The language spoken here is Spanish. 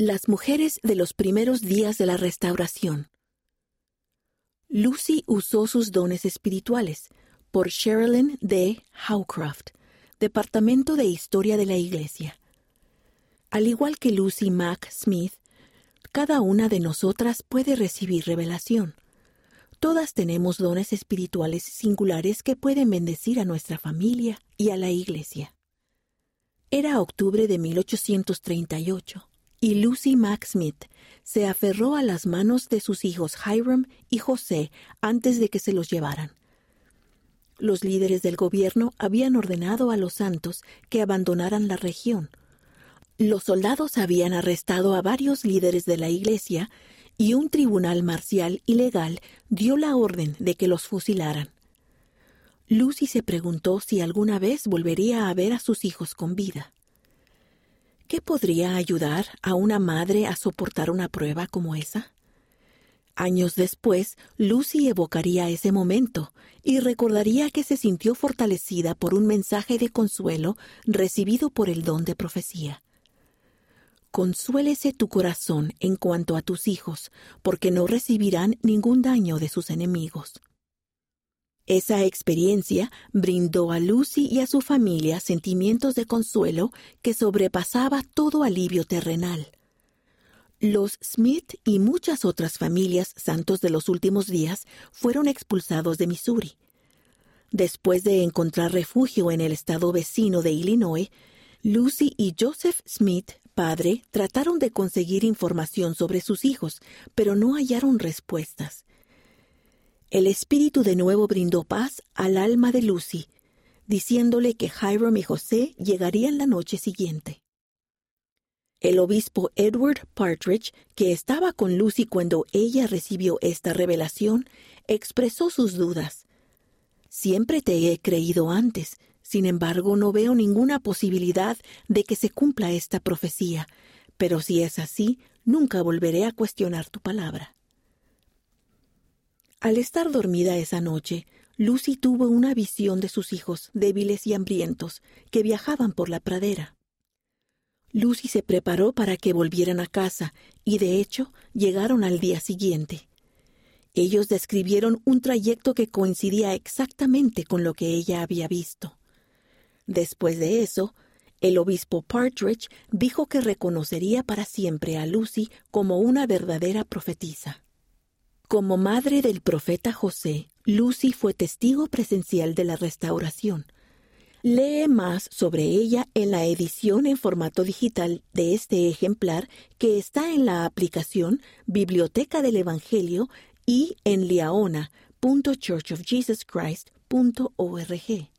Las mujeres de los primeros días de la restauración. Lucy usó sus dones espirituales por Sherilyn D. Howcroft, Departamento de Historia de la Iglesia. Al igual que Lucy Mack Smith, cada una de nosotras puede recibir revelación. Todas tenemos dones espirituales singulares que pueden bendecir a nuestra familia y a la Iglesia. Era octubre de 1838 y Lucy Mack Smith se aferró a las manos de sus hijos Hiram y José antes de que se los llevaran. Los líderes del gobierno habían ordenado a los santos que abandonaran la región. Los soldados habían arrestado a varios líderes de la iglesia y un tribunal marcial ilegal dio la orden de que los fusilaran. Lucy se preguntó si alguna vez volvería a ver a sus hijos con vida. ¿Qué podría ayudar a una madre a soportar una prueba como esa? Años después, Lucy evocaría ese momento y recordaría que se sintió fortalecida por un mensaje de consuelo recibido por el don de profecía. Consuélese tu corazón en cuanto a tus hijos, porque no recibirán ningún daño de sus enemigos. Esa experiencia brindó a Lucy y a su familia sentimientos de consuelo que sobrepasaba todo alivio terrenal. Los Smith y muchas otras familias santos de los últimos días fueron expulsados de Missouri. Después de encontrar refugio en el estado vecino de Illinois, Lucy y Joseph Smith, padre, trataron de conseguir información sobre sus hijos, pero no hallaron respuestas. El espíritu de nuevo brindó paz al alma de Lucy, diciéndole que Hiram y José llegarían la noche siguiente. El obispo Edward Partridge, que estaba con Lucy cuando ella recibió esta revelación, expresó sus dudas. Siempre te he creído antes, sin embargo no veo ninguna posibilidad de que se cumpla esta profecía, pero si es así, nunca volveré a cuestionar tu palabra. Al estar dormida esa noche, Lucy tuvo una visión de sus hijos débiles y hambrientos que viajaban por la pradera. Lucy se preparó para que volvieran a casa y de hecho llegaron al día siguiente. Ellos describieron un trayecto que coincidía exactamente con lo que ella había visto. Después de eso, el obispo Partridge dijo que reconocería para siempre a Lucy como una verdadera profetisa. Como madre del profeta José, Lucy fue testigo presencial de la restauración. Lee más sobre ella en la edición en formato digital de este ejemplar que está en la aplicación Biblioteca del Evangelio y en liaona.churchofjesuschrist.org.